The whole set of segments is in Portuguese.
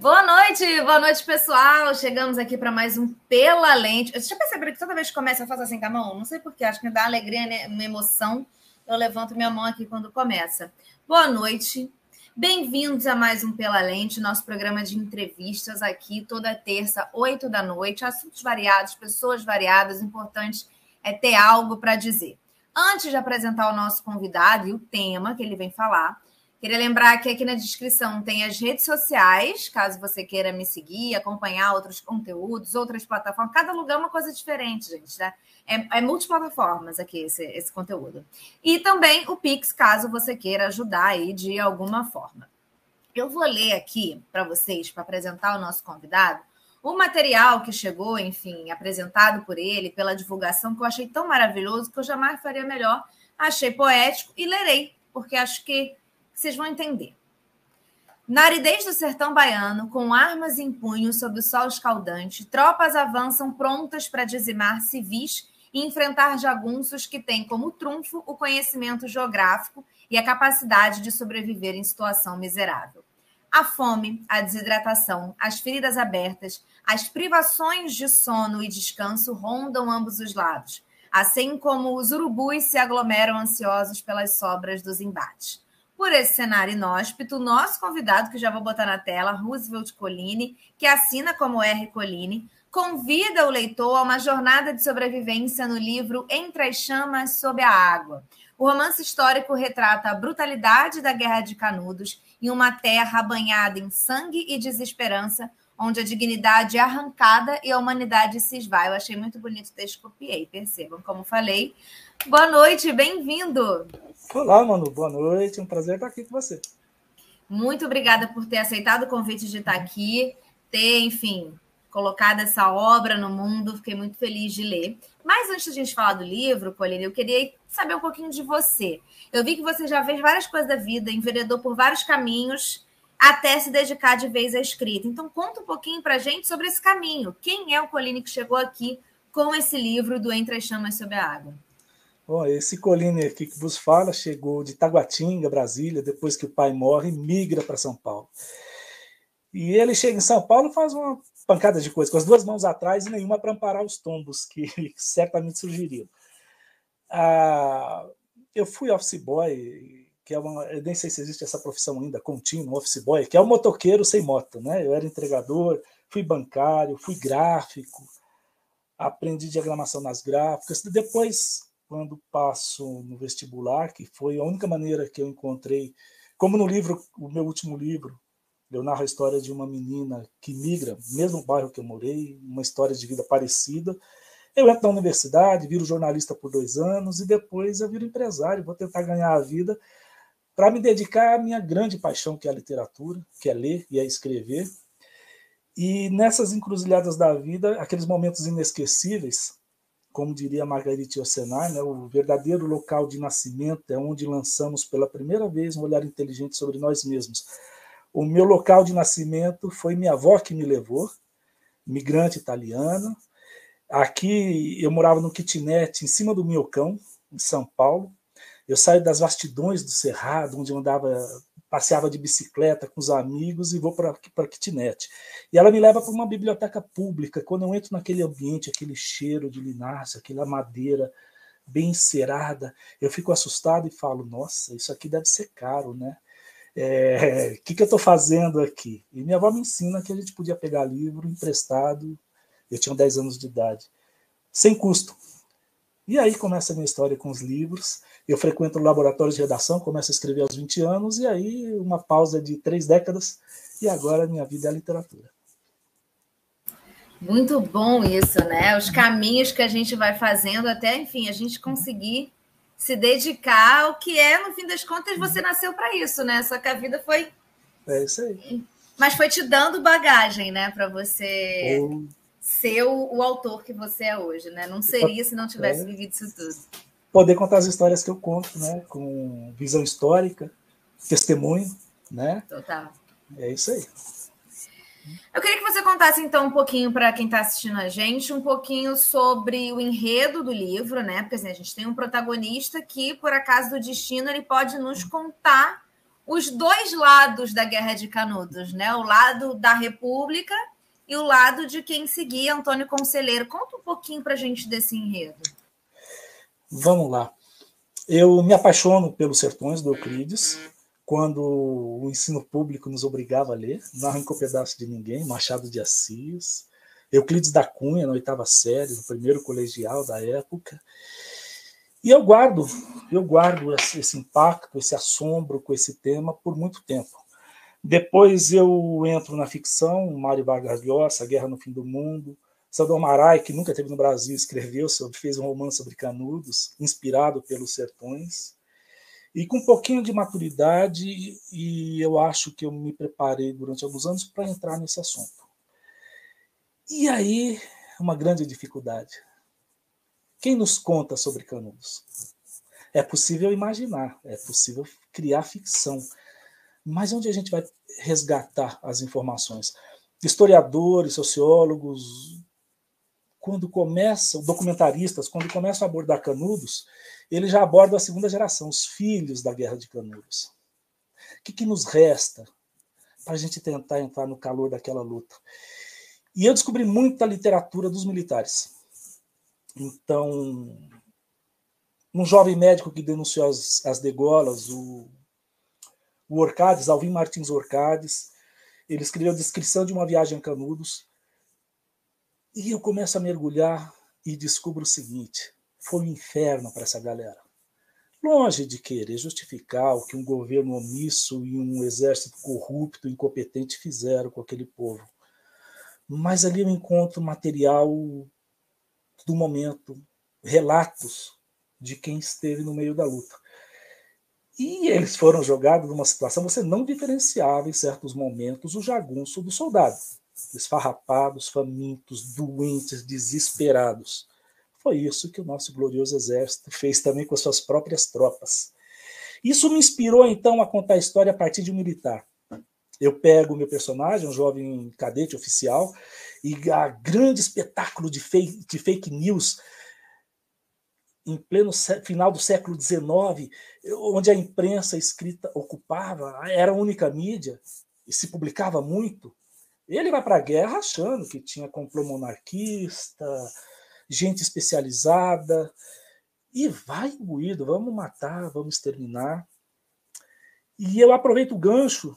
Boa noite, boa noite, pessoal. Chegamos aqui para mais um Pela Lente. Você já perceberam que toda vez que começa eu faço assim com a mão? Não sei porquê, acho que me dá alegria, né? uma emoção. Eu levanto minha mão aqui quando começa. Boa noite. Bem-vindos a mais um Pela Lente, nosso programa de entrevistas aqui toda terça, oito da noite. Assuntos variados, pessoas variadas. O importante é ter algo para dizer. Antes de apresentar o nosso convidado e o tema que ele vem falar, Queria lembrar que aqui na descrição tem as redes sociais, caso você queira me seguir, acompanhar outros conteúdos, outras plataformas. Cada lugar é uma coisa diferente, gente, né? É, é multiplataformas aqui esse, esse conteúdo. E também o Pix, caso você queira ajudar aí de alguma forma. Eu vou ler aqui para vocês, para apresentar o nosso convidado, o material que chegou, enfim, apresentado por ele, pela divulgação, que eu achei tão maravilhoso que eu jamais faria melhor. Achei poético e lerei, porque acho que vocês vão entender. Na aridez do sertão baiano, com armas em punho sob o sol escaldante, tropas avançam prontas para dizimar civis e enfrentar jagunços que têm como trunfo o conhecimento geográfico e a capacidade de sobreviver em situação miserável. A fome, a desidratação, as feridas abertas, as privações de sono e descanso rondam ambos os lados, assim como os urubus se aglomeram ansiosos pelas sobras dos embates por esse cenário inóspito, o nosso convidado, que já vou botar na tela, Roosevelt Colline, que assina como R. Colline, convida o leitor a uma jornada de sobrevivência no livro Entre as Chamas sob a Água. O romance histórico retrata a brutalidade da Guerra de Canudos em uma terra banhada em sangue e desesperança, onde a dignidade é arrancada e a humanidade se esvai. Eu achei muito bonito o texto, copiei, percebam, como falei. Boa noite, bem-vindo. Olá, Manu, boa noite. Um prazer estar aqui com você. Muito obrigada por ter aceitado o convite de estar aqui, ter, enfim, colocado essa obra no mundo. Fiquei muito feliz de ler. Mas antes de a gente falar do livro, Colina, eu queria saber um pouquinho de você. Eu vi que você já fez várias coisas da vida, enveredou por vários caminhos até se dedicar de vez à escrita. Então, conta um pouquinho para a gente sobre esse caminho. Quem é o Coline que chegou aqui com esse livro do Entre as Chamas sob a Água? Bom, esse Colline aqui que vos fala chegou de Taguatinga, Brasília, depois que o pai morre, migra para São Paulo. E ele chega em São Paulo faz uma pancada de coisas, com as duas mãos atrás e nenhuma para amparar os tombos que certamente surgiriam. Ah, eu fui office boy, que é uma, eu nem sei se existe essa profissão ainda, contínuo, office boy, que é o um motoqueiro sem moto, né? Eu era entregador, fui bancário, fui gráfico, aprendi diagramação nas gráficas, depois quando passo no vestibular, que foi a única maneira que eu encontrei, como no livro, o meu último livro, eu narro a história de uma menina que migra, mesmo bairro que eu morei, uma história de vida parecida. Eu entro na universidade, viro jornalista por dois anos e depois eu viro empresário, vou tentar ganhar a vida para me dedicar à minha grande paixão, que é a literatura, que é ler e é escrever. E nessas encruzilhadas da vida, aqueles momentos inesquecíveis, como diria Margarite Yourcenar, né, o verdadeiro local de nascimento é onde lançamos pela primeira vez um olhar inteligente sobre nós mesmos. O meu local de nascimento foi minha avó que me levou, migrante italiana. Aqui eu morava no kitnet em cima do Minhocão, em São Paulo. Eu saio das vastidões do Cerrado, onde eu andava passeava de bicicleta com os amigos e vou para a kitnet. E ela me leva para uma biblioteca pública. Quando eu entro naquele ambiente, aquele cheiro de linhaça, aquela madeira bem encerada, eu fico assustado e falo: Nossa, isso aqui deve ser caro, né? O é, que, que eu estou fazendo aqui? E minha avó me ensina que a gente podia pegar livro emprestado. Eu tinha 10 anos de idade, sem custo. E aí começa a minha história com os livros. Eu frequento o laboratório de redação, começo a escrever aos 20 anos, e aí uma pausa de três décadas, e agora minha vida é a literatura. Muito bom isso, né? Os caminhos que a gente vai fazendo até, enfim, a gente conseguir se dedicar ao que é, no fim das contas, você nasceu para isso, né? Só que a vida foi. É isso aí. Mas foi te dando bagagem, né, para você ser o, o, autor que você é hoje, né? Não seria se não tivesse é. vivido isso tudo poder contar as histórias que eu conto, né? Com visão histórica, testemunho, né? Total. É isso aí. Eu queria que você contasse então um pouquinho para quem está assistindo a gente, um pouquinho sobre o enredo do livro, né? Porque assim, a gente tem um protagonista que, por acaso do destino, ele pode nos contar os dois lados da Guerra de Canudos, né? O lado da República e o lado de quem seguia Antônio Conselheiro. Conta um pouquinho para a gente desse enredo. Vamos lá. Eu me apaixono pelos sertões do Euclides, quando o ensino público nos obrigava a ler, não arrancou pedaço de ninguém, Machado de Assis, Euclides da Cunha, na oitava série, no primeiro colegial da época. E eu guardo, eu guardo esse impacto, esse assombro com esse tema por muito tempo. Depois eu entro na ficção, Mário Vargas Llosa, Guerra no Fim do Mundo, Salvador Marai, que nunca teve no Brasil, escreveu sobre, fez um romance sobre Canudos, inspirado pelos sertões. E com um pouquinho de maturidade, e eu acho que eu me preparei durante alguns anos para entrar nesse assunto. E aí, uma grande dificuldade. Quem nos conta sobre Canudos? É possível imaginar, é possível criar ficção, mas onde a gente vai resgatar as informações? Historiadores, sociólogos, quando começam, documentaristas, quando começam a abordar Canudos, eles já abordam a segunda geração, os filhos da Guerra de Canudos. O que, que nos resta para a gente tentar entrar no calor daquela luta? E eu descobri muita literatura dos militares. Então, um jovem médico que denunciou as, as degolas, o o Orcades, Alvin Martins Orcades, ele escreveu a descrição de uma viagem a Canudos, e eu começo a mergulhar e descubro o seguinte: foi um inferno para essa galera. Longe de querer justificar o que um governo omisso e um exército corrupto, incompetente fizeram com aquele povo. Mas ali eu encontro material do momento, relatos de quem esteve no meio da luta. E eles foram jogados numa situação, você não diferenciava em certos momentos o jagunço do soldado. Esfarrapados, famintos, doentes, desesperados. Foi isso que o nosso glorioso exército fez também com as suas próprias tropas. Isso me inspirou então a contar a história a partir de um militar. Eu pego o meu personagem, um jovem cadete oficial, e a grande espetáculo de fake, de fake news em pleno final do século XIX, onde a imprensa escrita ocupava, era a única mídia e se publicava muito, ele vai para a guerra achando que tinha complô monarquista, gente especializada, e vai imbuído, vamos matar, vamos exterminar. E eu aproveito o gancho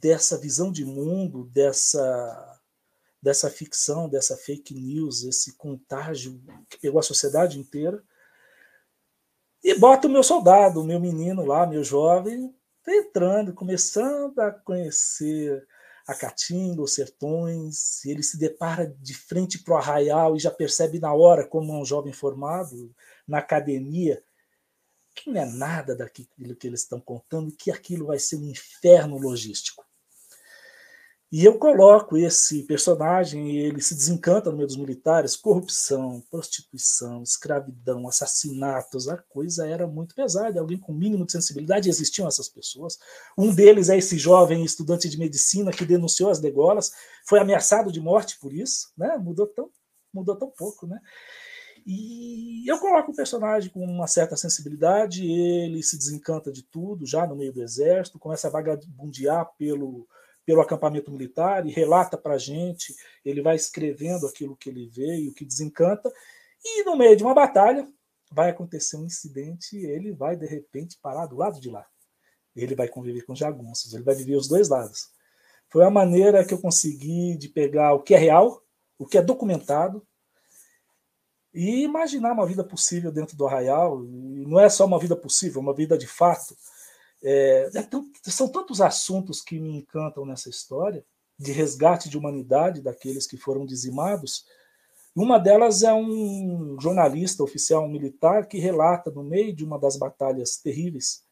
dessa visão de mundo, dessa dessa ficção, dessa fake news, esse contágio que pegou a sociedade inteira, e bota o meu soldado, o meu menino lá, meu jovem, entrando, começando a conhecer a Caatinga, os sertões, ele se depara de frente para o arraial e já percebe na hora, como um jovem formado na academia, que não é nada daquilo que eles estão contando, que aquilo vai ser um inferno logístico. E eu coloco esse personagem e ele se desencanta no meio dos militares, corrupção, prostituição, escravidão, assassinatos, a coisa era muito pesada. Alguém com mínimo de sensibilidade existiam essas pessoas. Um deles é esse jovem estudante de medicina que denunciou as degolas, foi ameaçado de morte por isso, né? Mudou tão, mudou tão pouco, né? E eu coloco o personagem com uma certa sensibilidade, ele se desencanta de tudo, já no meio do exército, começa a vagabundear pelo pelo acampamento militar e relata para a gente, ele vai escrevendo aquilo que ele vê e o que desencanta, e no meio de uma batalha vai acontecer um incidente e ele vai de repente parar do lado de lá. Ele vai conviver com jagunços, ele vai viver os dois lados. Foi a maneira que eu consegui de pegar o que é real, o que é documentado, e imaginar uma vida possível dentro do arraial. E não é só uma vida possível, uma vida de fato é, é são tantos assuntos que me encantam nessa história, de resgate de humanidade daqueles que foram dizimados. Uma delas é um jornalista oficial militar que relata, no meio de uma das batalhas terríveis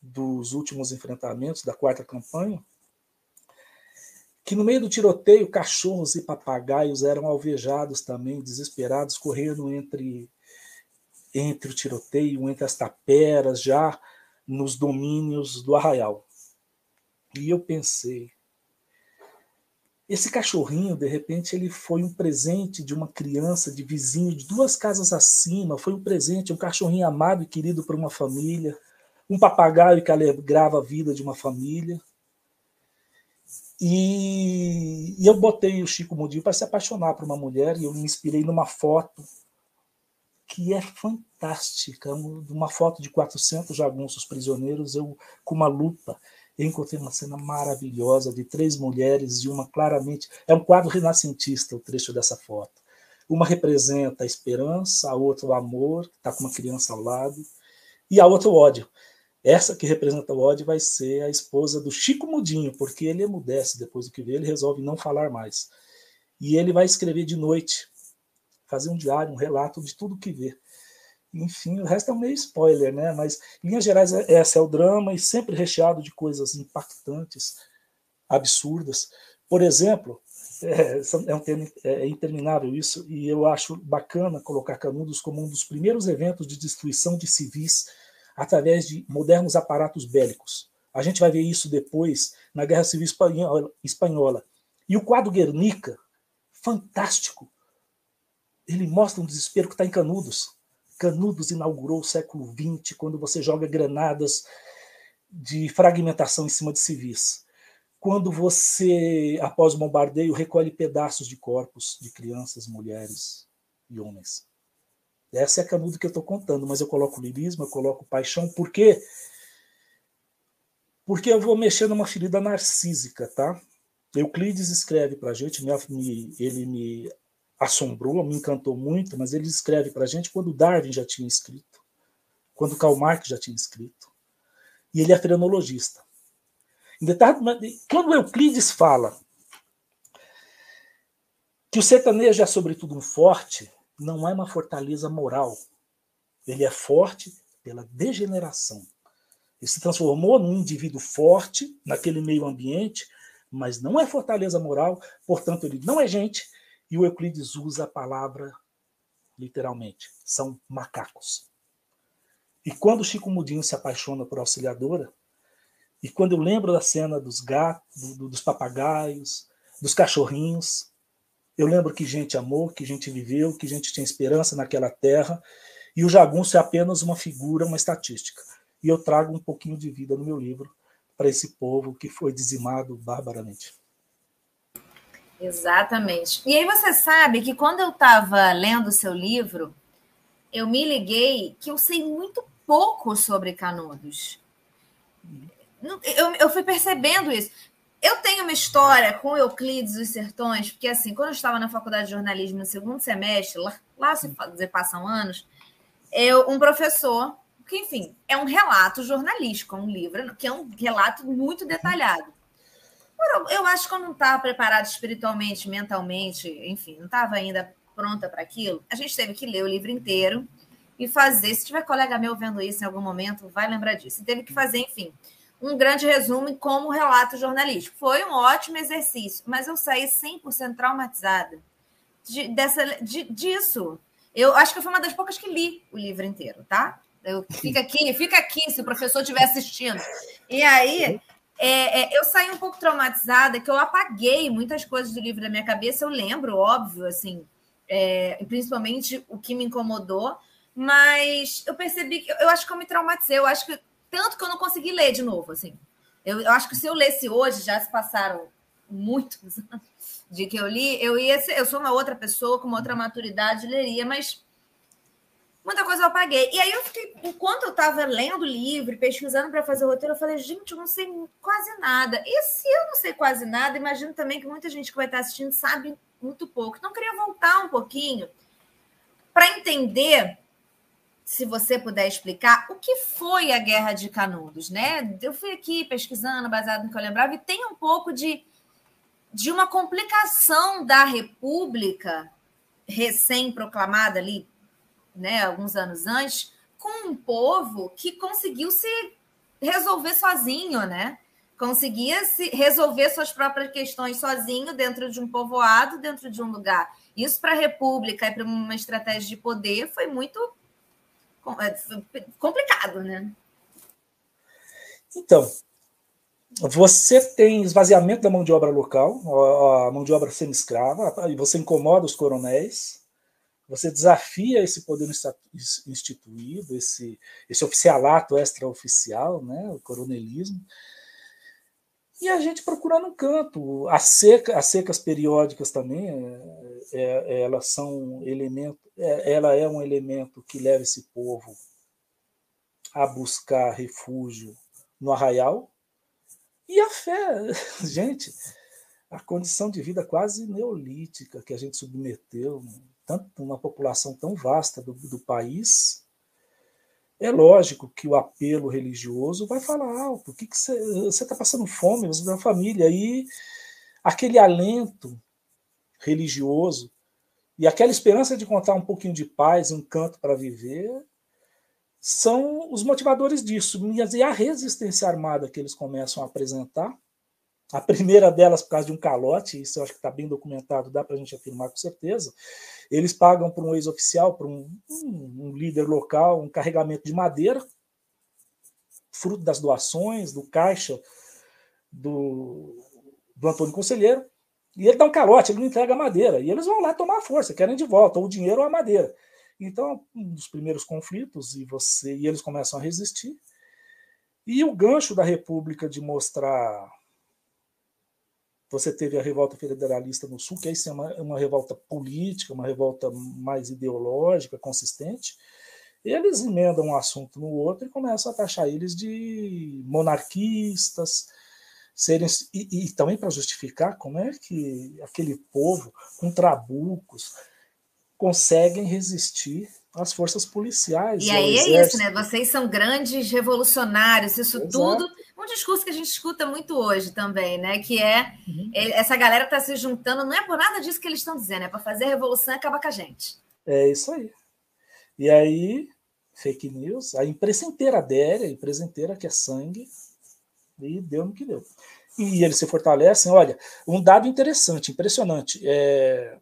dos últimos enfrentamentos da quarta campanha, que no meio do tiroteio cachorros e papagaios eram alvejados também, desesperados, correndo entre entre o tiroteio, entre as taperas, já nos domínios do arraial. E eu pensei, esse cachorrinho, de repente, ele foi um presente de uma criança, de vizinho, de duas casas acima, foi um presente, um cachorrinho amado e querido por uma família, um papagaio que alegrava a vida de uma família. E, e eu botei o Chico Mudinho para se apaixonar por uma mulher e eu me inspirei numa foto que é fantástica, uma foto de 400 jagunços prisioneiros, eu com uma lupa encontrei uma cena maravilhosa de três mulheres e uma claramente é um quadro renascentista o trecho dessa foto. Uma representa a esperança, a outra o amor, está com uma criança ao lado, e a outra o ódio. Essa que representa o ódio vai ser a esposa do Chico Mudinho, porque ele emudece depois do que vê, ele resolve não falar mais. E ele vai escrever de noite, fazer um diário, um relato de tudo que vê. Enfim, o resto é um meio spoiler, né? Mas, em linhas gerais, é, esse é o drama e sempre recheado de coisas impactantes, absurdas. Por exemplo, é, é um tema é, é interminável isso, e eu acho bacana colocar Canudos como um dos primeiros eventos de destruição de civis através de modernos aparatos bélicos. A gente vai ver isso depois na Guerra Civil Espanhola. E o quadro Guernica, fantástico, ele mostra um desespero que está em Canudos. Canudos inaugurou o século XX, quando você joga granadas de fragmentação em cima de civis. Quando você, após o bombardeio, recolhe pedaços de corpos de crianças, mulheres e homens. Essa é a Canudo que eu estou contando, mas eu coloco lirismo, eu coloco paixão, por quê? Porque eu vou mexer numa ferida narcísica, tá? Euclides escreve para a gente, ele me assombrou, me encantou muito, mas ele escreve para a gente quando Darwin já tinha escrito, quando Karl Marx já tinha escrito. E ele é frenologista. Quando Euclides fala que o sertanejo é sobretudo um forte, não é uma fortaleza moral. Ele é forte pela degeneração. Ele se transformou num indivíduo forte naquele meio ambiente, mas não é fortaleza moral, portanto, ele não é gente, e o Euclides usa a palavra literalmente, são macacos. E quando Chico Mudinho se apaixona por Auxiliadora, e quando eu lembro da cena dos gatos, do, dos papagaios, dos cachorrinhos, eu lembro que gente amou, que gente viveu, que gente tinha esperança naquela terra, e o jagunço é apenas uma figura, uma estatística. E eu trago um pouquinho de vida no meu livro para esse povo que foi dizimado barbaramente. Exatamente. E aí você sabe que quando eu estava lendo o seu livro, eu me liguei que eu sei muito pouco sobre Canudos. Eu, eu fui percebendo isso. Eu tenho uma história com Euclides dos Sertões, porque assim, quando eu estava na faculdade de jornalismo no segundo semestre, lá, lá se passam anos, eu, um professor, que enfim, é um relato jornalístico, um livro, que é um relato muito detalhado. Eu acho que eu não estava preparada espiritualmente, mentalmente, enfim, não estava ainda pronta para aquilo. A gente teve que ler o livro inteiro e fazer. Se tiver colega meu vendo isso em algum momento, vai lembrar disso. teve que fazer, enfim, um grande resumo como relato jornalístico. Foi um ótimo exercício, mas eu saí 100% traumatizada de, dessa, de, disso. Eu acho que foi uma das poucas que li o livro inteiro, tá? Eu, fica aqui, fica aqui se o professor estiver assistindo. E aí é, é, eu saí um pouco traumatizada, que eu apaguei muitas coisas do livro da minha cabeça, eu lembro, óbvio, assim, é, principalmente o que me incomodou, mas eu percebi que eu acho que eu me traumatizei, eu acho que tanto que eu não consegui ler de novo, assim. Eu, eu acho que se eu lesse hoje, já se passaram muitos anos de que eu li, eu ia ser, eu sou uma outra pessoa com uma outra maturidade, leria, mas muita coisa eu apaguei. E aí eu fiquei, enquanto eu estava lendo o livro, pesquisando para fazer o roteiro, eu falei, gente, eu não sei quase nada. E se eu não sei quase nada, imagino também que muita gente que vai estar assistindo sabe muito pouco. Então, eu queria voltar um pouquinho para entender, se você puder explicar, o que foi a Guerra de Canudos, né? Eu fui aqui pesquisando, baseado no que eu lembrava, e tem um pouco de, de uma complicação da República recém-proclamada ali né, alguns anos antes, com um povo que conseguiu se resolver sozinho, né? Conseguia se resolver suas próprias questões sozinho dentro de um povoado, dentro de um lugar. Isso para a República e para uma estratégia de poder foi muito é, complicado, né? Então, você tem esvaziamento da mão de obra local, a mão de obra semi-escrava, e você incomoda os coronéis, você desafia esse poder instituído, esse, esse oficialato extraoficial, né, o coronelismo, e a gente procurando um canto. As, seca, as secas periódicas também, é, é, elas são elemento, é, ela é um elemento que leva esse povo a buscar refúgio no arraial. E a fé, gente, a condição de vida quase neolítica que a gente submeteu, tanto uma população tão vasta do, do país, é lógico que o apelo religioso vai falar alto. O que, você está passando fome, você uma família. E aquele alento religioso e aquela esperança de encontrar um pouquinho de paz, um canto para viver, são os motivadores disso. E a resistência armada que eles começam a apresentar a primeira delas por causa de um calote, isso eu acho que está bem documentado, dá para a gente afirmar com certeza. Eles pagam para um ex-oficial, para um, um, líder local, um carregamento de madeira, fruto das doações, do caixa do, do Antônio Conselheiro, e ele dá um calote, ele não entrega a madeira. E eles vão lá tomar a força, querem de volta, ou o dinheiro ou a madeira. Então, um dos primeiros conflitos, e você e eles começam a resistir. E o gancho da República de mostrar você teve a revolta federalista no Sul, que aí é uma, uma revolta política, uma revolta mais ideológica, consistente. Eles emendam um assunto no outro e começam a taxar eles de monarquistas, serem e, e também para justificar como é que aquele povo com trabucos conseguem resistir às forças policiais. E aí é isso, né? Vocês são grandes revolucionários, isso Exato. tudo um discurso que a gente escuta muito hoje também, né? Que é uhum. essa galera está se juntando, não é por nada disso que eles estão dizendo, é para fazer a revolução e acabar com a gente. É isso aí. E aí, fake news, a imprensa inteira adere, a imprensa inteira quer sangue, e deu no que deu. E eles se fortalecem. Olha, um dado interessante, impressionante. É...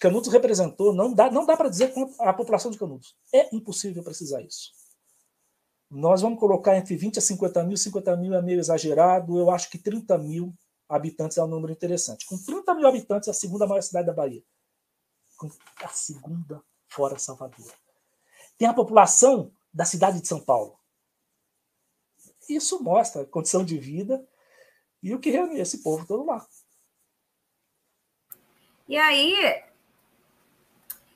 Canudos representou, não dá, não dá para dizer a população de Canudos. É impossível precisar isso. Nós vamos colocar entre 20 a 50 mil, 50 mil é meio exagerado, eu acho que 30 mil habitantes é um número interessante. Com 30 mil habitantes, é a segunda maior cidade da Bahia. Com a segunda fora Salvador. Tem a população da cidade de São Paulo. Isso mostra a condição de vida e o que reúne esse povo todo lá. E aí,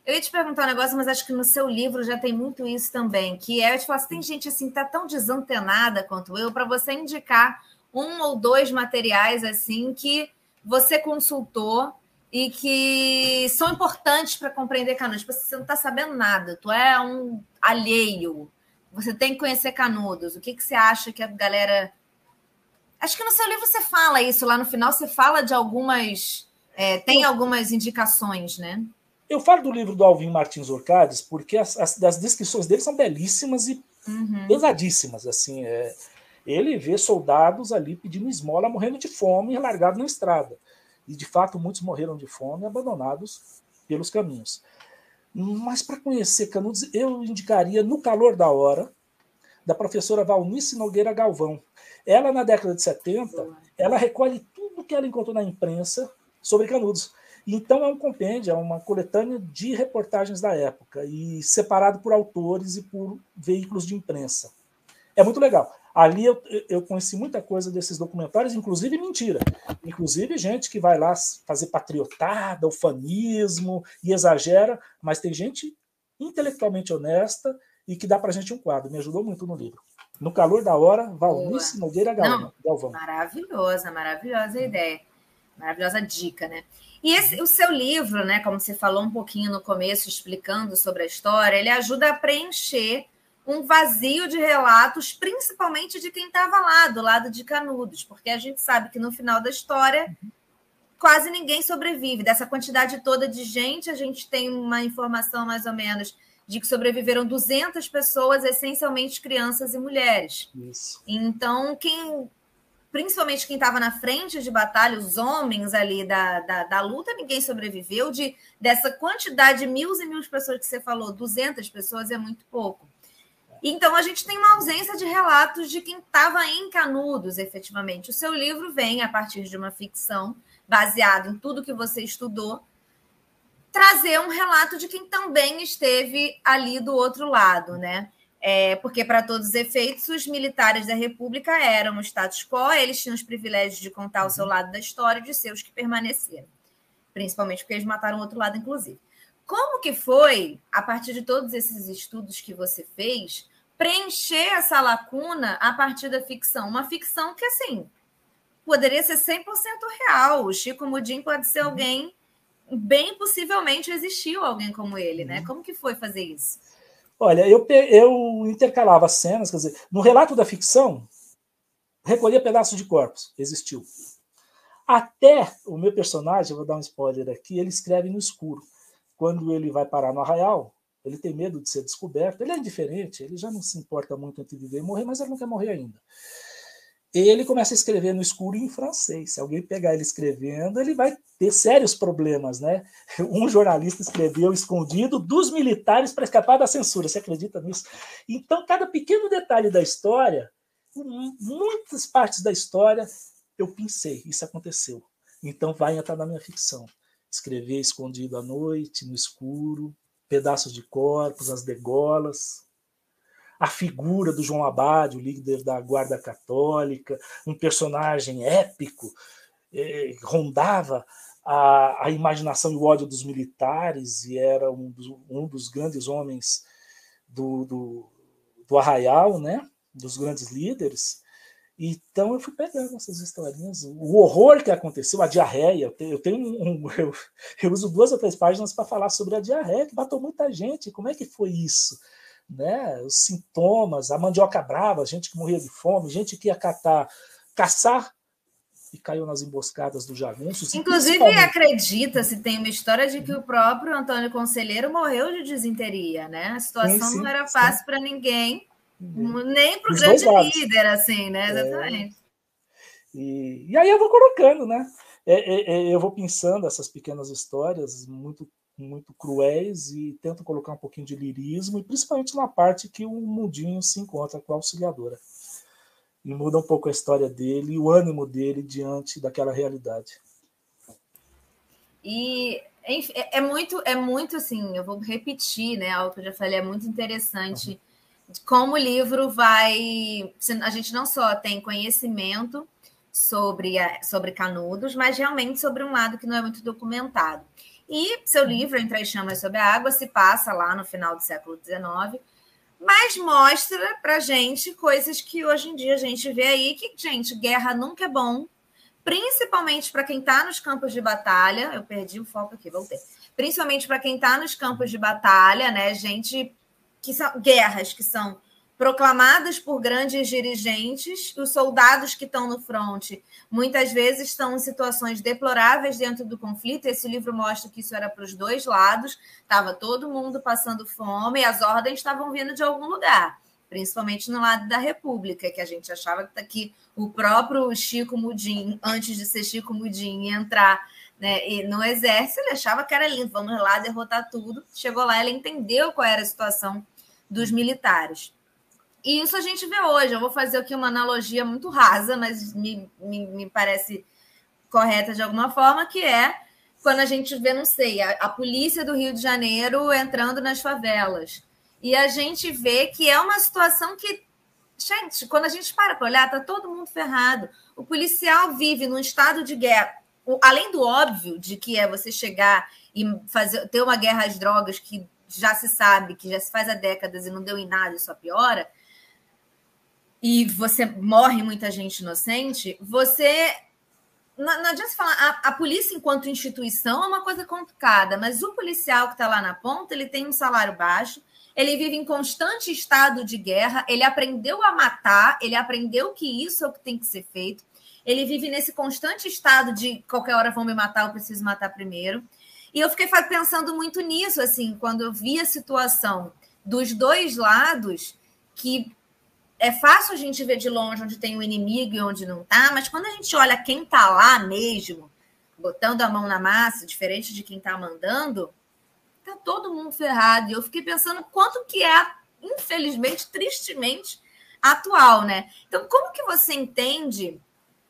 eu ia te perguntar um negócio, mas acho que no seu livro já tem muito isso também, que é, te falo, tem gente assim, tá tão desantenada quanto eu, para você indicar um ou dois materiais assim que você consultou e que são importantes para compreender Canudos. Tipo, você não está sabendo nada, tu é um alheio, você tem que conhecer Canudos. O que, que você acha que a galera. Acho que no seu livro você fala isso, lá no final você fala de algumas. É, tem algumas indicações, né? Eu falo do livro do Alvin Martins Orcades porque as, as, as descrições dele são belíssimas e uhum. pesadíssimas. Assim, é, ele vê soldados ali pedindo esmola, morrendo de fome e largados na estrada. E de fato muitos morreram de fome, abandonados pelos caminhos. Mas para conhecer Canudos, eu indicaria No Calor da Hora, da professora Valnice Nogueira Galvão. Ela, na década de 70, ela recolhe tudo que ela encontrou na imprensa sobre Canudos. Então é um compêndio, é uma coletânea de reportagens da época e separado por autores e por veículos de imprensa. É muito legal. Ali eu, eu conheci muita coisa desses documentários, inclusive mentira. Inclusive gente que vai lá fazer patriotada, ufanismo e exagera, mas tem gente intelectualmente honesta e que dá para gente um quadro. Me ajudou muito no livro. No calor da hora, Valnice Nogueira Galvão. Maravilhosa, maravilhosa ideia. Maravilhosa dica, né? E esse, o seu livro, né, como você falou um pouquinho no começo, explicando sobre a história, ele ajuda a preencher um vazio de relatos, principalmente de quem estava lá, do lado de Canudos, porque a gente sabe que no final da história quase ninguém sobrevive. Dessa quantidade toda de gente, a gente tem uma informação mais ou menos de que sobreviveram 200 pessoas, essencialmente crianças e mulheres. Isso. Então, quem principalmente quem estava na frente de batalha, os homens ali da, da, da, luta, ninguém sobreviveu. De Dessa quantidade de mil e mil pessoas que você falou, 200 pessoas é muito pouco. Então, a gente tem uma ausência de relatos de quem estava em Canudos, efetivamente. O seu livro vem a partir de uma ficção, baseado em tudo que você estudou, trazer um relato de quem também esteve ali do outro lado, né? É, porque, para todos os efeitos, os militares da República eram o status quo, eles tinham os privilégios de contar o seu uhum. lado da história e de seus que permaneceram. Principalmente porque eles mataram o outro lado, inclusive. Como que foi, a partir de todos esses estudos que você fez, preencher essa lacuna a partir da ficção? Uma ficção que, assim, poderia ser 100% real. O Chico Mudim pode ser uhum. alguém, bem possivelmente existiu alguém como ele, né? Uhum. Como que foi fazer isso? Olha, eu, eu intercalava cenas, quer dizer, no relato da ficção, recolhia pedaços de corpos, existiu. Até o meu personagem, vou dar um spoiler aqui, ele escreve no escuro. Quando ele vai parar no arraial, ele tem medo de ser descoberto, ele é indiferente, ele já não se importa muito entre viver e morrer, mas ele não quer morrer ainda ele começa a escrever no escuro em francês. Se alguém pegar ele escrevendo, ele vai ter sérios problemas, né? Um jornalista escreveu escondido dos militares para escapar da censura. Você acredita nisso? Então, cada pequeno detalhe da história, muitas partes da história, eu pensei, isso aconteceu. Então, vai entrar na minha ficção. Escrever escondido à noite, no escuro, pedaços de corpos, as degolas, a figura do João Abade, o líder da Guarda Católica, um personagem épico, eh, rondava a, a, imaginação e o ódio dos militares e era um dos, um dos grandes homens do, do, do, arraial, né? dos grandes líderes. Então eu fui pegando essas historinhas, o horror que aconteceu, a diarreia. Eu tenho um, eu, eu uso duas ou três páginas para falar sobre a diarreia que matou muita gente. Como é que foi isso? Né, os sintomas, a mandioca brava, gente que morria de fome, gente que ia catar, caçar e caiu nas emboscadas dos jagunços. Inclusive, acredita-se, tem uma história de que o próprio Antônio Conselheiro morreu de desinteria, né? A situação sim, sim, não era fácil para ninguém, nem para o grande líder, assim, né? É. Exatamente. É... E, e aí eu vou colocando, né? É, é, é, eu vou pensando essas pequenas histórias muito muito cruéis e tento colocar um pouquinho de lirismo, e principalmente na parte que o Mundinho se encontra com a auxiliadora. E muda um pouco a história dele e o ânimo dele diante daquela realidade. E é, é muito, é muito assim, eu vou repetir, né? Algo que eu já falei, é muito interessante uhum. como o livro vai. A gente não só tem conhecimento sobre, sobre Canudos, mas realmente sobre um lado que não é muito documentado. E seu livro, Entre as Chamas Sob a Água, se passa lá no final do século XIX, mas mostra para gente coisas que hoje em dia a gente vê aí que, gente, guerra nunca é bom, principalmente para quem está nos campos de batalha. Eu perdi o foco aqui, voltei. Principalmente para quem está nos campos de batalha, né? Gente que são guerras que são proclamadas por grandes dirigentes, os soldados que estão no fronte muitas vezes estão em situações deploráveis dentro do conflito. Esse livro mostra que isso era para os dois lados, estava todo mundo passando fome e as ordens estavam vindo de algum lugar, principalmente no lado da República, que a gente achava que o próprio Chico Mudim, antes de ser Chico Mudim, entrar né, no exército, ele achava que era lindo, vamos lá derrotar tudo. Chegou lá, ele entendeu qual era a situação dos militares. E isso a gente vê hoje. Eu vou fazer aqui uma analogia muito rasa, mas me, me, me parece correta de alguma forma, que é quando a gente vê, não sei, a, a, polícia do Rio de Janeiro entrando nas favelas. E a gente vê que é uma situação que, gente, quando a gente para para olhar, tá todo mundo ferrado. O policial vive num estado de guerra. Além do óbvio de que é você chegar e fazer ter uma guerra às drogas que já se sabe, que já se faz há décadas e não deu em nada e só piora, e você morre muita gente inocente, você. Não, não adianta falar, a, a, polícia, enquanto instituição, é uma coisa complicada, mas o policial que está lá na ponta, ele tem um salário baixo, ele vive em constante estado de guerra, ele aprendeu a matar, ele aprendeu que isso é o que tem que ser feito, ele vive nesse constante estado de qualquer hora vão me matar, eu preciso matar primeiro. E eu fiquei pensando muito nisso, assim, quando eu vi a situação dos dois lados, que é fácil a gente ver de longe onde tem o um inimigo e onde não tá, mas quando a gente olha quem tá lá mesmo, botando a mão na massa, diferente de quem tá mandando, tá todo mundo ferrado. E eu fiquei pensando quanto que é, infelizmente, tristemente, atual, né? Então, como que você entende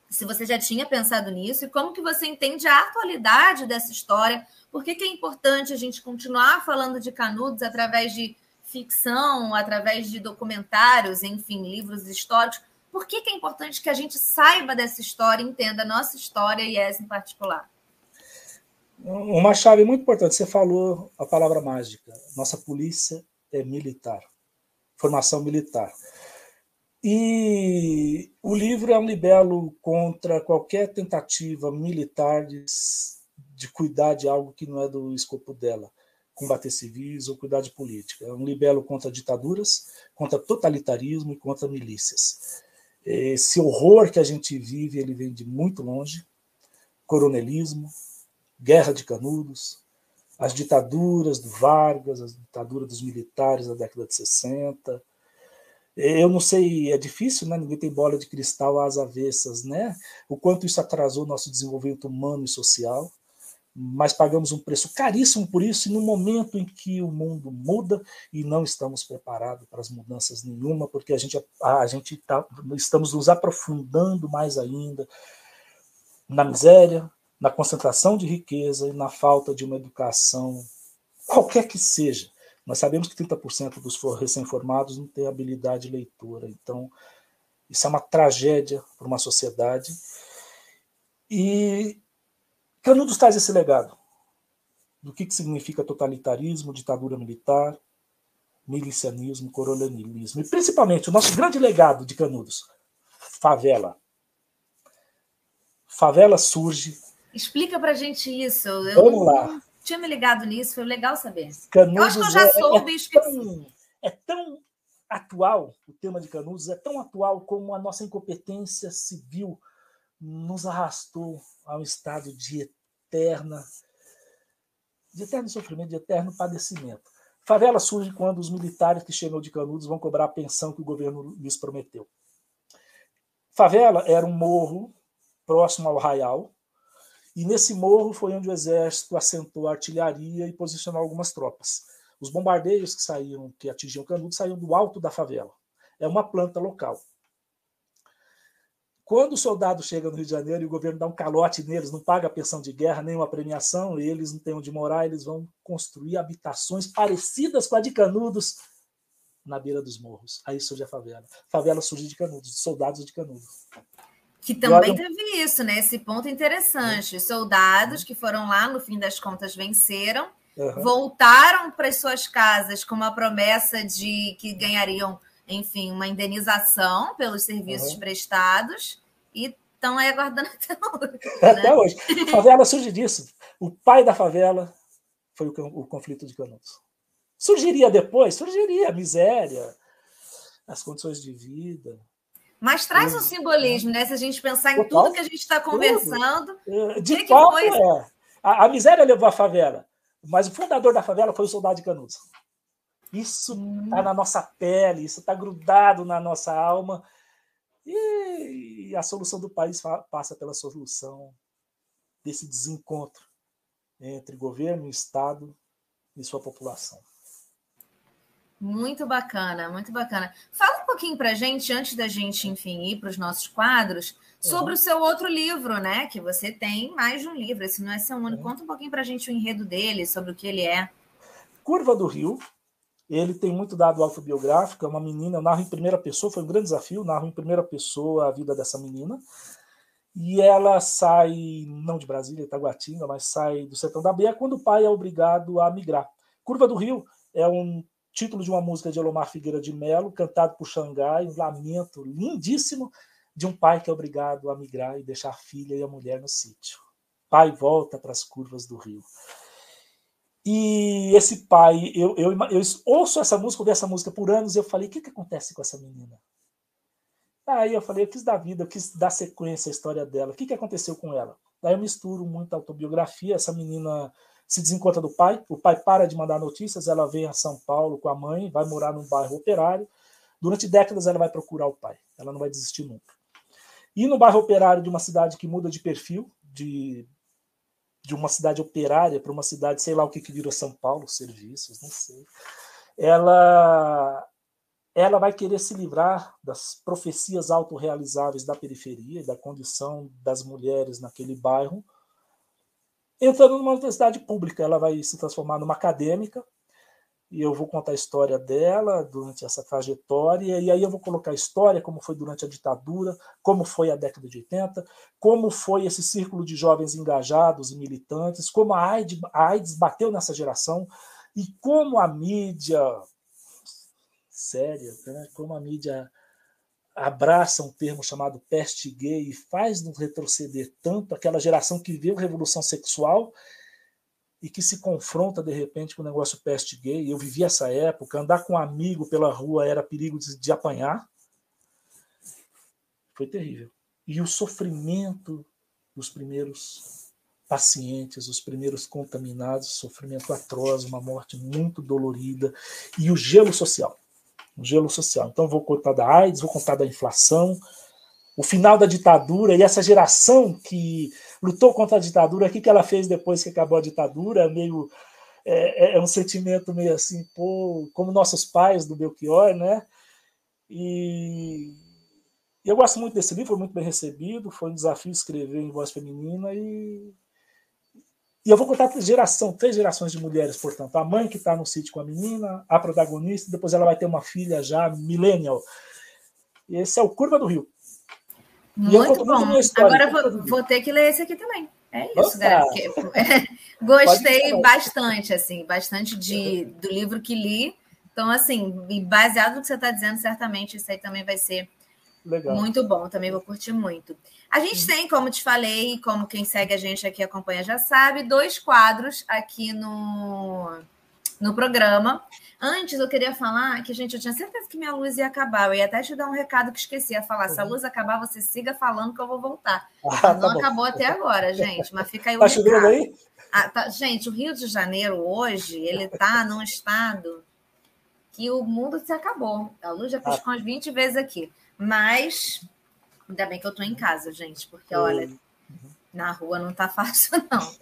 se você já tinha pensado nisso e como que você entende a atualidade dessa história. Por que, que é importante a gente continuar falando de Canudos através de ficção, através de documentários, enfim, livros históricos? Por que, que é importante que a gente saiba dessa história, entenda a nossa história e essa em particular? Uma chave muito importante, você falou a palavra mágica. Nossa polícia é militar, formação militar. E o livro é um libelo contra qualquer tentativa militar de, de cuidar de algo que não é do escopo dela, combater civis ou cuidar de política. É um libelo contra ditaduras, contra totalitarismo e contra milícias. Esse horror que a gente vive, ele vem de muito longe. Coronelismo, guerra de canudos, as ditaduras do Vargas, as ditaduras dos militares da década de 60. Eu não sei, é difícil, né? Ninguém tem bola de cristal às avessas, né? O quanto isso atrasou nosso desenvolvimento humano e social mas pagamos um preço caríssimo por isso, e no momento em que o mundo muda e não estamos preparados para as mudanças nenhuma, porque a gente, a, a gente tá, estamos nos aprofundando mais ainda na miséria, na concentração de riqueza e na falta de uma educação, qualquer que seja. Nós sabemos que 30% dos recém-formados não têm habilidade de leitura, então isso é uma tragédia para uma sociedade. E Canudos traz esse legado do que, que significa totalitarismo, ditadura militar, milicianismo, coronelismo. E principalmente o nosso grande legado de Canudos, favela. Favela surge. Explica pra gente isso. Eu Vamos lá. não tinha me ligado nisso, foi legal saber. Canudos eu acho que eu já é, soube é, e esqueci. Tão, é tão atual, o tema de Canudos é tão atual como a nossa incompetência civil nos arrastou a um estado de eterna, de eterno sofrimento, de eterno padecimento. Favela surge quando os militares que chegam de Canudos vão cobrar a pensão que o governo lhes prometeu. Favela era um morro próximo ao Raial, e nesse morro foi onde o exército assentou a artilharia e posicionou algumas tropas. Os bombardeios que saíam, que atingiam Canudos, saíam do alto da favela. É uma planta local. Quando o soldado chega no Rio de Janeiro e o governo dá um calote neles, não paga pensão de guerra, nem uma premiação, e eles não têm onde morar, eles vão construir habitações parecidas com a de Canudos na beira dos morros. Aí surge a favela. favela surge de Canudos, soldados de Canudos. Que também teve isso, né? Esse ponto interessante. Os soldados que foram lá, no fim das contas, venceram, uhum. voltaram para as suas casas com uma promessa de que ganhariam enfim, uma indenização pelos serviços uhum. prestados e estão aí aguardando até hoje. Né? Até hoje. A favela surge disso. O pai da favela foi o, o conflito de Canudos. Surgiria depois? Surgiria a miséria, as condições de vida. Mas traz um simbolismo, né? Se a gente pensar em tudo que a gente está conversando. É, de que fato, é. A, a, miséria levou a favela, mas o fundador da favela foi o soldado de Canudos. Isso está na nossa pele, isso está grudado na nossa alma. E, a solução do país passa pela solução desse desencontro entre governo, Estado e sua população. Muito bacana, muito bacana. Fala um pouquinho para a gente, antes da gente, enfim, ir para os nossos quadros, sobre uhum. o seu outro livro, né? Que você tem mais de um livro, esse não é seu único. Uhum. Conta um pouquinho para a gente o enredo dele, sobre o que ele é. Curva do Rio, ele tem muito dado autobiográfico, é uma menina, eu narro em primeira pessoa, foi um grande desafio, narro em primeira pessoa a vida dessa menina. E ela sai, não de Brasília, Itaguatinga, mas sai do sertão da Beia quando o pai é obrigado a migrar. Curva do Rio é um título de uma música de Elomar Figueira de Melo, cantado por Xangai, um lamento lindíssimo de um pai que é obrigado a migrar e deixar a filha e a mulher no sítio. Pai volta para as curvas do rio. E esse pai, eu, eu, eu ouço essa música, ouvi essa música por anos, eu falei, o que, que acontece com essa menina? Aí eu falei, eu quis dar vida, eu quis dar sequência à história dela. O que, que aconteceu com ela? Daí eu misturo muita autobiografia. Essa menina se desencontra do pai, o pai para de mandar notícias, ela vem a São Paulo com a mãe, vai morar num bairro operário. Durante décadas ela vai procurar o pai, ela não vai desistir nunca. E no bairro operário de uma cidade que muda de perfil, de de uma cidade operária para uma cidade, sei lá o que, que virou São Paulo, serviços, não sei. Ela ela vai querer se livrar das profecias autorrealizáveis da periferia, da condição das mulheres naquele bairro, entrando numa universidade pública. Ela vai se transformar numa acadêmica, e eu vou contar a história dela durante essa trajetória, e aí eu vou colocar a história, como foi durante a ditadura, como foi a década de 80, como foi esse círculo de jovens engajados e militantes, como a AIDS, a AIDS bateu nessa geração, e como a mídia séria, né? como a mídia abraça um termo chamado peste gay e faz nos retroceder tanto aquela geração que viveu revolução sexual e que se confronta de repente com o negócio peste gay. Eu vivi essa época, andar com um amigo pela rua era perigo de, de apanhar. Foi terrível. E o sofrimento dos primeiros pacientes, os primeiros contaminados, sofrimento atroz, uma morte muito dolorida e o gelo social um gelo social. Então, vou contar da AIDS, vou contar da inflação, o final da ditadura e essa geração que lutou contra a ditadura, o que, que ela fez depois que acabou a ditadura, meio é, é, é um sentimento meio assim, pô, como nossos pais do Belchior, né? E eu gosto muito desse livro, foi muito bem recebido, foi um desafio escrever em voz feminina e e eu vou contar geração, três gerações de mulheres, portanto. A mãe que está no sítio com a menina, a protagonista, depois ela vai ter uma filha já, millennial. Esse é o Curva do Rio. Muito bom. Agora vou, vou, ter que ler esse aqui também. É isso, galera. gostei bastante, assim, bastante de, do livro que li. Então, assim, baseado no que você está dizendo, certamente isso aí também vai ser Legal. Muito bom, também vou curtir muito. A gente tem, como te falei, como quem segue a gente aqui acompanha já sabe, dois quadros aqui no, no programa. Antes eu queria falar que, gente, eu tinha certeza que minha luz ia acabar. Eu ia até te dar um recado que esqueci a falar. Se a uhum. luz acabar, você siga falando que eu vou voltar. Ah, tá Não acabou até agora, gente, mas fica aí o tá recado. aí? Ah, tá. Gente, o Rio de Janeiro hoje, ele está num estado que o mundo se acabou. A luz já piscou ah. umas 20 vezes aqui. Mas ainda bem que eu tô em casa, gente, porque olha, na rua não tá fácil, não.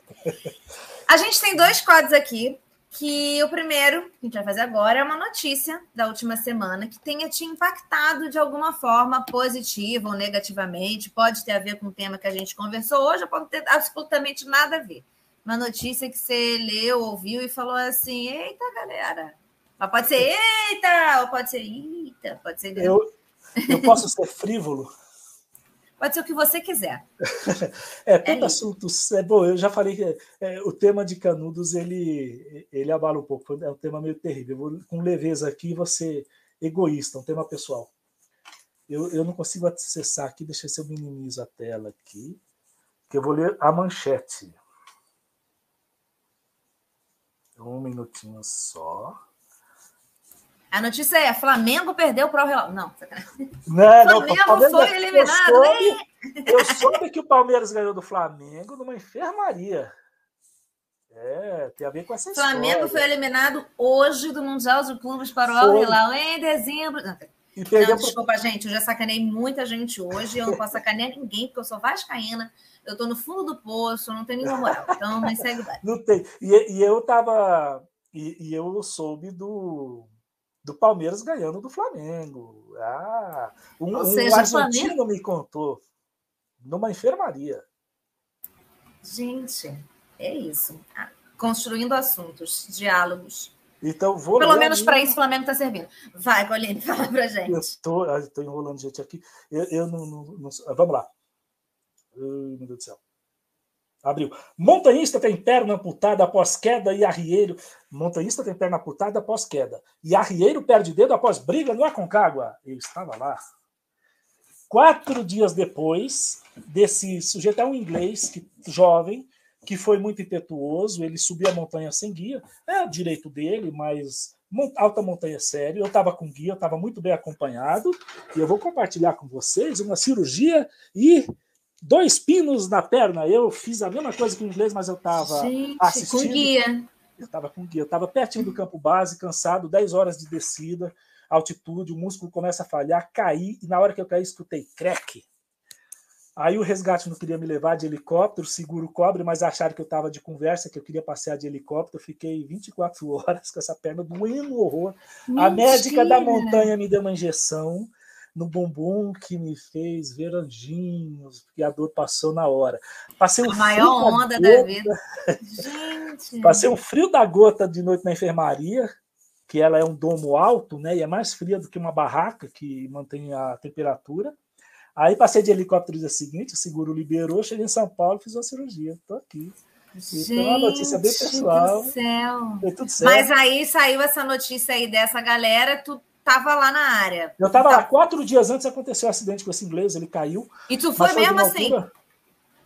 A gente tem dois quadros aqui. Que o primeiro que a gente vai fazer agora é uma notícia da última semana que tenha te impactado de alguma forma, positiva ou negativamente. Pode ter a ver com o tema que a gente conversou hoje, ou pode ter absolutamente nada a ver. Uma notícia que você leu, ouviu e falou assim: eita, galera. Mas pode ser eita, ou pode ser eita, pode ser. Eu, eu posso ser frívolo? Pode ser o que você quiser. é, tanto é assuntos. É, bom, eu já falei que é, o tema de Canudos ele, ele abala um pouco. É um tema meio terrível. Eu vou, com leveza aqui, você egoísta, um tema pessoal. Eu, eu não consigo acessar aqui, deixa eu ver se eu minimizo a tela aqui, que eu vou ler a manchete. Um minutinho só. A notícia é: Flamengo perdeu para o Real. Não, não, Flamengo não, foi eliminado. Eu soube, eu soube que o Palmeiras ganhou do Flamengo numa enfermaria. É, tem a ver com essa história. Flamengo foi eliminado hoje do Mundial de Clubes para o Al Hilal em dezembro. Não, não, desculpa, gente, eu já sacanei muita gente hoje. Eu não posso sacanear ninguém, porque eu sou vascaína. Eu tô no fundo do poço, não tenho nenhuma moral. Então, me segue Não tem. E, e eu tava. E, e eu soube do do Palmeiras ganhando do Flamengo. Ah, um, seja, um argentino Flamengo... me contou numa enfermaria. Gente, é isso. Ah, construindo assuntos, diálogos. Então, vou Pelo menos para isso o Flamengo está servindo. Vai, Goline, fala para gente. Eu estou ah, enrolando gente aqui. Eu, eu não, não, não, Vamos lá. Ai, meu Deus do céu. Abriu. Montanhista tem perna amputada após queda e arrieiro. Montanhista tem perna amputada após queda. E arrieiro perde dedo após briga no Aconcagua. Eu estava lá. Quatro dias depois desse sujeito, é um inglês que, jovem, que foi muito impetuoso, ele subiu a montanha sem guia. É direito dele, mas alta montanha sério. Eu estava com guia, estava muito bem acompanhado. E eu vou compartilhar com vocês uma cirurgia e dois pinos na perna. Eu fiz a mesma coisa que o inglês, mas eu estava assistindo. Com guia. Eu estava com guia, eu estava pertinho do campo base, cansado, 10 horas de descida, altitude, o músculo começa a falhar, caí, e na hora que eu caí, escutei crack. Aí o resgate não queria me levar de helicóptero, seguro cobre, mas acharam que eu estava de conversa, que eu queria passear de helicóptero. Fiquei 24 horas com essa perna doendo horror. Mentira. A médica da montanha me deu uma injeção no bumbum que me fez ver anjinhos, porque a dor passou na hora. Passei um a maior onda da, da vida. Gente. Passei um frio da gota de noite na enfermaria, que ela é um domo alto, né? E é mais fria do que uma barraca que mantém a temperatura. Aí passei de helicóptero no dia seguinte, o seguro liberou, cheguei em São Paulo, fiz uma cirurgia. Estou aqui. Gente, então, uma notícia bem pessoal. Do céu. Foi tudo certo. Mas aí saiu essa notícia aí dessa galera, tu tava lá na área. Eu tava tá. lá quatro dias antes aconteceu o um acidente com esse inglês, ele caiu. E tu foi mesmo assim? Altura,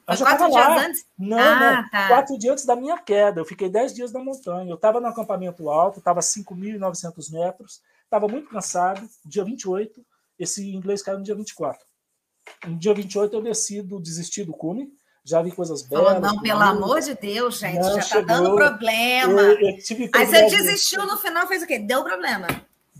eu já quatro dias lá. antes? Não, ah, não. Tá. Quatro dias antes da minha queda. Eu fiquei dez dias na montanha. Eu estava no acampamento alto, estava 5.900 metros, estava muito cansado. Dia 28, esse inglês caiu no dia 24. No dia 28 eu decido desistir do cume. Já vi coisas belas. Oh, não, pelo amor de Deus, gente, não, já está dando problema. Eu, eu Aí você desistiu no final, fez o quê? Deu problema.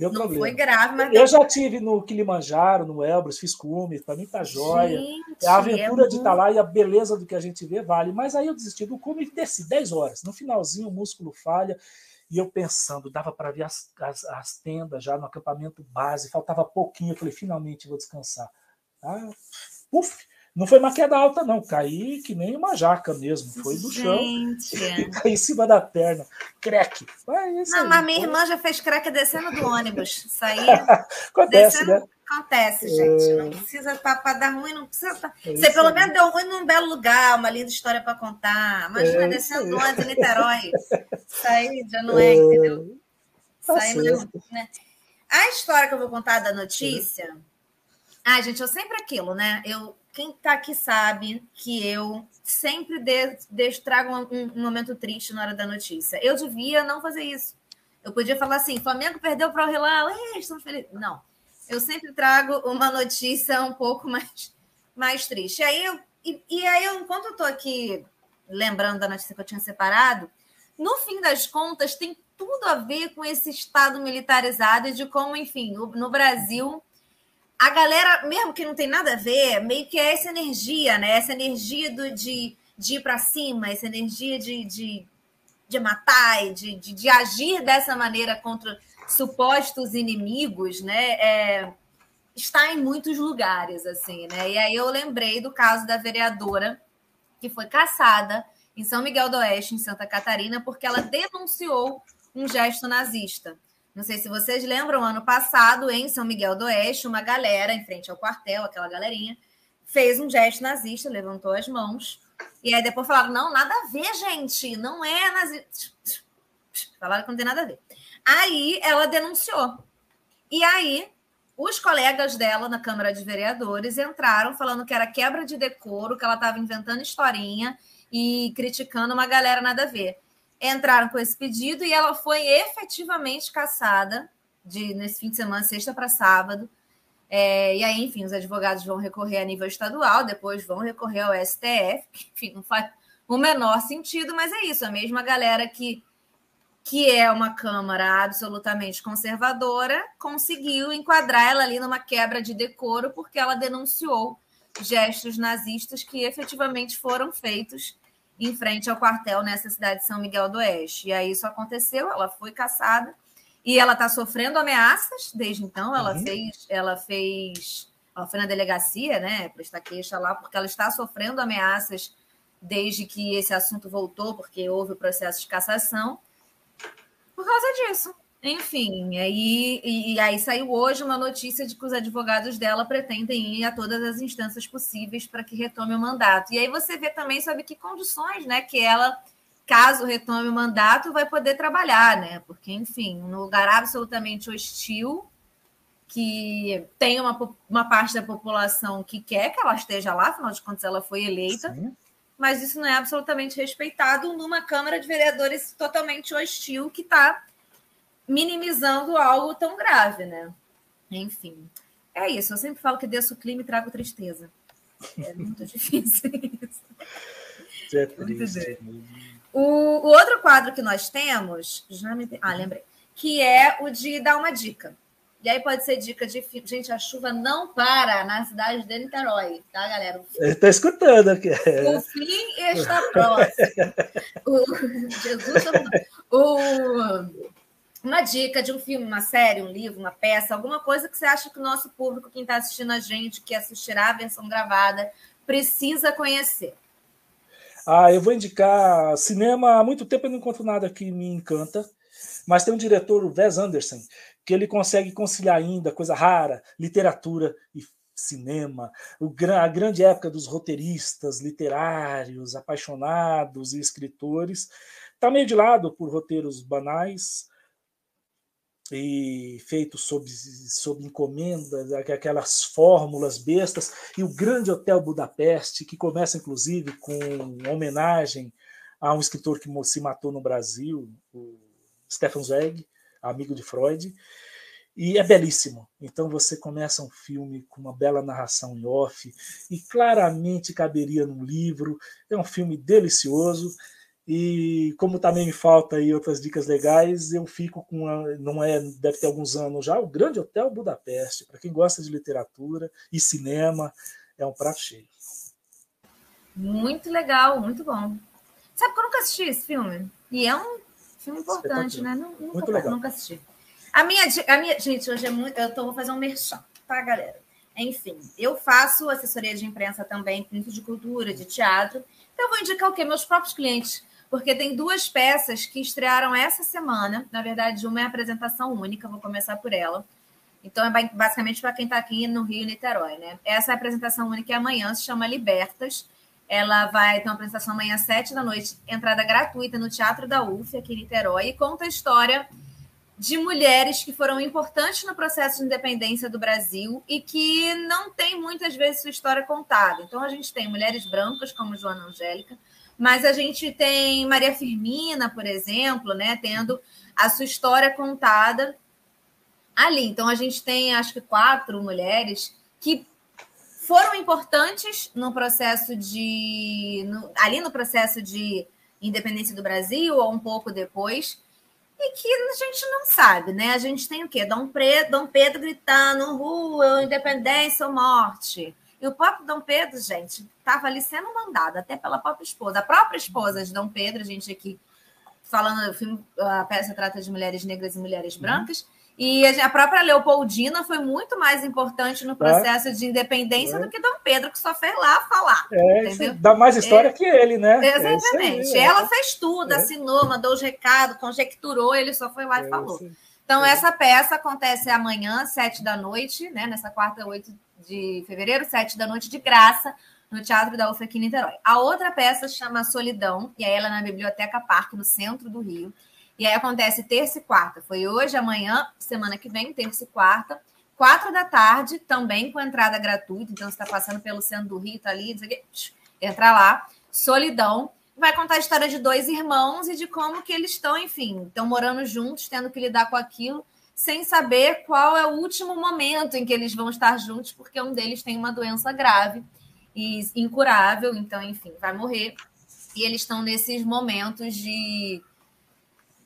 Deu não problema. foi grave, mas. Eu já tive no Kilimanjaro, no Elbrus, fiz cume, para mim tá jóia. Gente, a aventura é de estar tá lá e a beleza do que a gente vê vale. Mas aí eu desisti do cume e desci 10 horas. No finalzinho o músculo falha. E eu pensando, dava para ver as, as, as, tendas já no acampamento base, faltava pouquinho. Eu falei, finalmente vou descansar. Ah, uf, não foi uma queda alta, não. Caí que nem uma jaca mesmo. Foi do chão. Caí em cima da perna. Creque. Mas, não, mas minha irmã já fez creque descendo do ônibus. Saí. Acontece, descendo... né? Acontece, gente. É... Não precisa para dar ruim, não precisa. Tá... É Você pelo menos deu ruim num belo lugar, uma linda história para contar. Imagina é descendo do ônibus em Niterói. Isso aí já não é, entendeu? Tá Isso aí não, né? A história que eu vou contar da notícia. Ai, gente, eu sempre aquilo, né? Eu, quem tá aqui sabe que eu sempre de, de, trago um, um, momento triste na hora da notícia. Eu devia não fazer isso. Eu podia falar assim: Flamengo perdeu para o Hilal, estamos felizes. Não. Eu sempre trago uma notícia um pouco mais, mais triste. E aí, eu, e, e aí eu, enquanto eu estou aqui lembrando da notícia que eu tinha separado, no fim das contas, tem tudo a ver com esse Estado militarizado e de como, enfim, no, no Brasil a galera, mesmo que não tem nada a ver, meio que é essa energia, né? Essa energia do, de, de ir para cima, essa energia de, de, de matar e de, de, de, agir dessa maneira contra supostos inimigos, né? É, está em muitos lugares, assim, né? E aí eu lembrei do caso da vereadora que foi caçada em São Miguel do Oeste, em Santa Catarina, porque ela denunciou um gesto nazista. Não sei se vocês lembram, ano passado, em São Miguel do Oeste, uma galera, em frente ao quartel, aquela galerinha, fez um gesto nazista, levantou as mãos. E aí depois falaram: não, nada a ver, gente, não é nazista. Falaram que não tem nada a ver. Aí ela denunciou. E aí os colegas dela na Câmara de Vereadores entraram falando que era quebra de decoro, que ela estava inventando historinha e criticando uma galera nada a ver entraram com esse pedido e ela foi efetivamente caçada de, nesse fim de semana, sexta para sábado. É, e aí, enfim, os advogados vão recorrer a nível estadual, depois vão recorrer ao STF, que enfim, não faz o menor sentido, mas é isso, a mesma galera que, que é uma Câmara absolutamente conservadora conseguiu enquadrar ela ali numa quebra de decoro porque ela denunciou gestos nazistas que efetivamente foram feitos em frente ao quartel nessa cidade de São Miguel do Oeste. E aí isso aconteceu, ela foi caçada e ela está sofrendo ameaças desde então. Ela uhum. fez, ela fez, ela foi na delegacia, né, prestar queixa lá, porque ela está sofrendo ameaças desde que esse assunto voltou, porque houve o processo de cassação, por causa disso. Enfim, aí, e, e, aí saiu hoje uma notícia de que os advogados dela pretendem ir a todas as instâncias possíveis para que retome o mandato. E aí você vê também sobre que condições, né, que ela, caso retome o mandato, vai poder trabalhar, né? Porque, enfim, um lugar absolutamente hostil, que tem uma, uma parte da população que quer que ela esteja lá, afinal de contas, ela foi eleita. Sim. Mas isso não é absolutamente respeitado numa Câmara de Vereadores totalmente hostil que está minimizando algo tão grave, né? Enfim, é isso. Eu sempre falo que desço o clima e trago tristeza. É muito difícil isso. É triste. O, o, outro quadro que nós temos, já me... ah, lembrei, que é o de dar uma dica. E aí pode ser dica de. Gente, a chuva não para na cidade de Niterói, tá, galera? Está escutando aqui. O fim está próximo. o... Jesus o... Uma dica de um filme, uma série, um livro, uma peça, alguma coisa que você acha que o nosso público, quem está assistindo a gente, que assistirá a versão gravada, precisa conhecer. Ah, eu vou indicar cinema. Há muito tempo eu não encontro nada que me encanta, mas tem um diretor, o Wes Anderson, que ele consegue conciliar ainda coisa rara, literatura e cinema, a grande época dos roteiristas literários, apaixonados e escritores. Está meio de lado por roteiros banais, e feito sob, sob encomenda, aquelas fórmulas bestas, e o Grande Hotel Budapeste, que começa inclusive com homenagem a um escritor que se matou no Brasil, o Stefan Zweig, amigo de Freud, e é belíssimo. Então você começa um filme com uma bela narração em off, e claramente caberia num livro, é um filme delicioso, e como também me falta aí outras dicas legais, eu fico com, a, não é, deve ter alguns anos já, o Grande Hotel Budapeste. Para quem gosta de literatura e cinema, é um prato cheio. Muito legal, muito bom. Sabe que eu nunca assisti esse filme? E é um filme importante, né? Nunca, muito legal. nunca assisti. A minha, a minha, gente, hoje é muito, eu tô, vou fazer um merchan, tá, galera? Enfim, eu faço assessoria de imprensa também, muito de cultura, de teatro. Então, eu vou indicar o quê? Meus próprios clientes porque tem duas peças que estrearam essa semana. Na verdade, uma é apresentação única, vou começar por ela. Então, é basicamente para quem está aqui no Rio e Niterói, né? Essa apresentação única é amanhã, se chama Libertas. Ela vai ter uma apresentação amanhã às sete da noite, entrada gratuita no Teatro da UF, aqui em Niterói, e conta a história de mulheres que foram importantes no processo de independência do Brasil e que não tem muitas vezes sua história contada. Então, a gente tem mulheres brancas, como Joana Angélica, mas a gente tem Maria Firmina, por exemplo, né, tendo a sua história contada ali. Então a gente tem acho que quatro mulheres que foram importantes no processo de no, ali no processo de independência do Brasil ou um pouco depois e que a gente não sabe, né? A gente tem o quê? Dom, Pre, Dom Pedro gritando rua, independência ou morte. E o próprio Dom Pedro, gente, estava ali sendo mandado até pela própria esposa. A própria esposa de Dom Pedro, a gente aqui falando, filme, a peça trata de mulheres negras e mulheres uhum. brancas. Uhum. E a própria Leopoldina foi muito mais importante no é. processo é. de independência é. do que Dom Pedro, que só fez lá falar. É, entendeu? dá mais história é. que ele, né? É Exatamente. Aí, Ela fez tudo, assinou, mandou os recados, conjecturou, ele só foi lá e falou. Então, essa peça acontece amanhã, sete da noite, né? Nessa quarta, oito de fevereiro, sete da noite, de graça, no Teatro da UFA aqui em Niterói. A outra peça chama Solidão, e aí ela é na Biblioteca Parque, no centro do Rio. E aí acontece terça e quarta. Foi hoje, amanhã, semana que vem, terça e quarta. Quatro da tarde, também com entrada gratuita. Então, você está passando pelo centro do Rio, tá ali, entra lá. Solidão. Vai contar a história de dois irmãos e de como que eles estão, enfim, estão morando juntos, tendo que lidar com aquilo sem saber qual é o último momento em que eles vão estar juntos, porque um deles tem uma doença grave e incurável, então, enfim, vai morrer. E eles estão nesses momentos de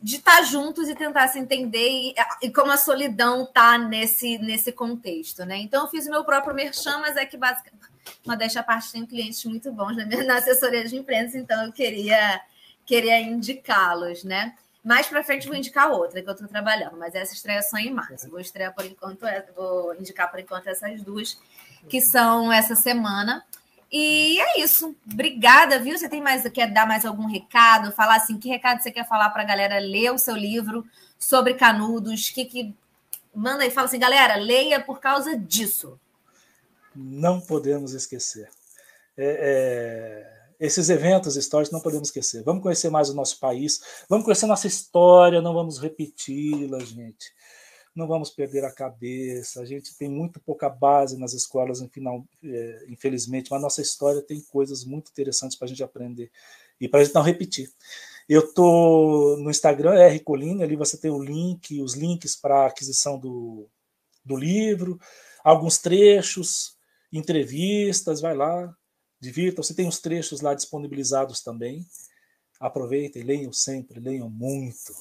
de estar juntos e tentar se entender e, e, como a solidão tá nesse, nesse contexto, né? Então eu fiz o meu próprio merchan, mas é que basicamente uma desta parte tem clientes muito bons na minha na assessoria de imprensa, então eu queria queria indicá-los, né? Mais para frente vou indicar outra que eu estou trabalhando, mas essa estreia só em março. Vou estrear por enquanto, vou indicar por enquanto essas duas que são essa semana. E é isso. Obrigada, viu? Você tem mais quer dar mais algum recado? Falar assim, que recado você quer falar para a galera ler o seu livro sobre Canudos? Que que manda aí, fala assim, galera, leia por causa disso. Não podemos esquecer. É, é esses eventos históricos não podemos esquecer. Vamos conhecer mais o nosso país, vamos conhecer nossa história, não vamos repeti-la, gente. Não vamos perder a cabeça. A gente tem muito pouca base nas escolas, é, infelizmente, mas nossa história tem coisas muito interessantes para a gente aprender e para a gente não repetir. Eu tô no Instagram, R Colini, ali você tem o link, os links para aquisição do, do livro, alguns trechos, entrevistas, vai lá, Divirtam-se, tem os trechos lá disponibilizados também. Aproveitem, leiam sempre, leiam muito.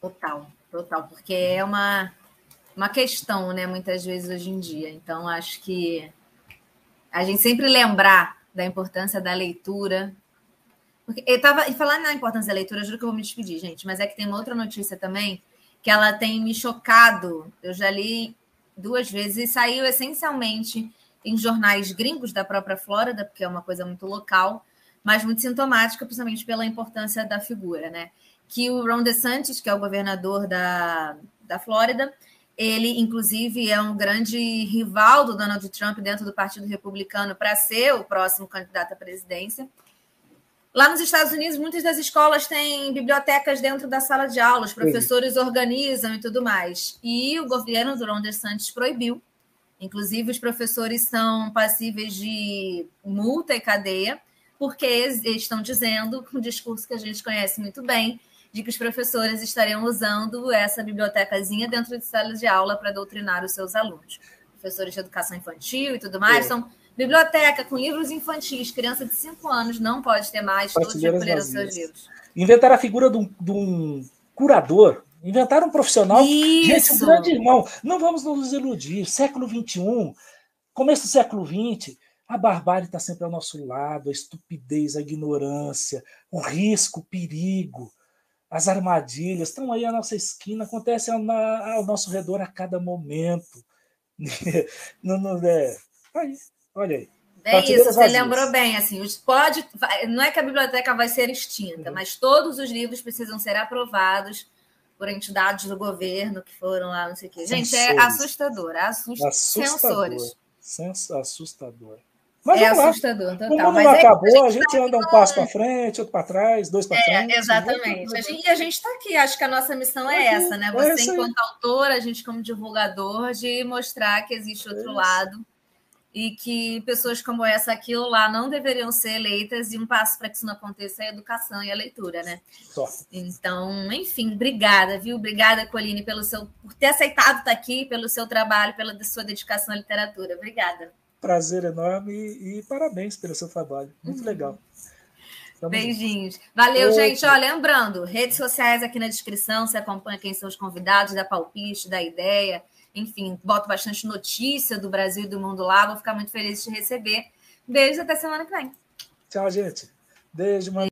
Total, total, porque é uma uma questão, né, muitas vezes hoje em dia. Então, acho que a gente sempre lembrar da importância da leitura. Porque eu tava, e falando na importância da leitura, juro que eu vou me despedir, gente, mas é que tem uma outra notícia também que ela tem me chocado. Eu já li duas vezes e saiu essencialmente em jornais gringos da própria Flórida, porque é uma coisa muito local, mas muito sintomática, principalmente pela importância da figura, né? Que o Ron DeSantis, que é o governador da, da Flórida, ele, inclusive, é um grande rival do Donald Trump dentro do Partido Republicano para ser o próximo candidato à presidência. Lá nos Estados Unidos, muitas das escolas têm bibliotecas dentro da sala de aula, os professores organizam e tudo mais. E o governo do Ron DeSantis proibiu. Inclusive, os professores são passíveis de multa e cadeia, porque eles estão dizendo, um discurso que a gente conhece muito bem, de que os professores estariam usando essa bibliotecazinha dentro de salas de aula para doutrinar os seus alunos. Professores de educação infantil e tudo mais, é. são Biblioteca com livros infantis, criança de 5 anos não pode ter mais, todos recolheram seus livros. Inventaram a figura de um, de um curador, inventaram um profissional. Isso. Gente, um grande irmão. Não vamos nos iludir. Século XXI, começo do século XX, a barbárie está sempre ao nosso lado, a estupidez, a ignorância, o risco, o perigo, as armadilhas estão aí à nossa esquina, acontecem ao, ao nosso redor a cada momento. não, não, é, aí, Olha aí. É isso, você lembrou bem, assim, os pode, não é que a biblioteca vai ser extinta, uhum. mas todos os livros precisam ser aprovados por entidades do governo que foram lá, não sei o quê. Gente, é assustador, é assust... assustador. Sensores. Assustador. Mas é assustador, total. O mundo mas não acabou, a gente, anda um passo para frente, outro para trás, dois para é, frente. Exatamente. A gente, e a gente está aqui, acho que a nossa missão é essa, né? É Você, enquanto autor, a gente, como divulgador, de mostrar que existe outro lado e que pessoas como essa aqui ou lá não deveriam ser eleitas e um passo para que isso não aconteça é a educação e a leitura, né? Só. Então, enfim, obrigada, viu? Obrigada, Coline, pelo seu por ter aceitado estar aqui, pelo seu trabalho, pela sua dedicação à literatura. Obrigada. Prazer enorme e, e parabéns pelo seu trabalho. Muito uhum. legal. Tamo Beijinhos. Junto. Valeu, Outro. gente. Ó, lembrando, redes sociais aqui na descrição, você acompanha quem são os convidados, da palpite, da ideia enfim, boto bastante notícia do Brasil e do mundo lá. Vou ficar muito feliz de receber. Beijo até semana que vem. Tchau, gente. Beijo, mano.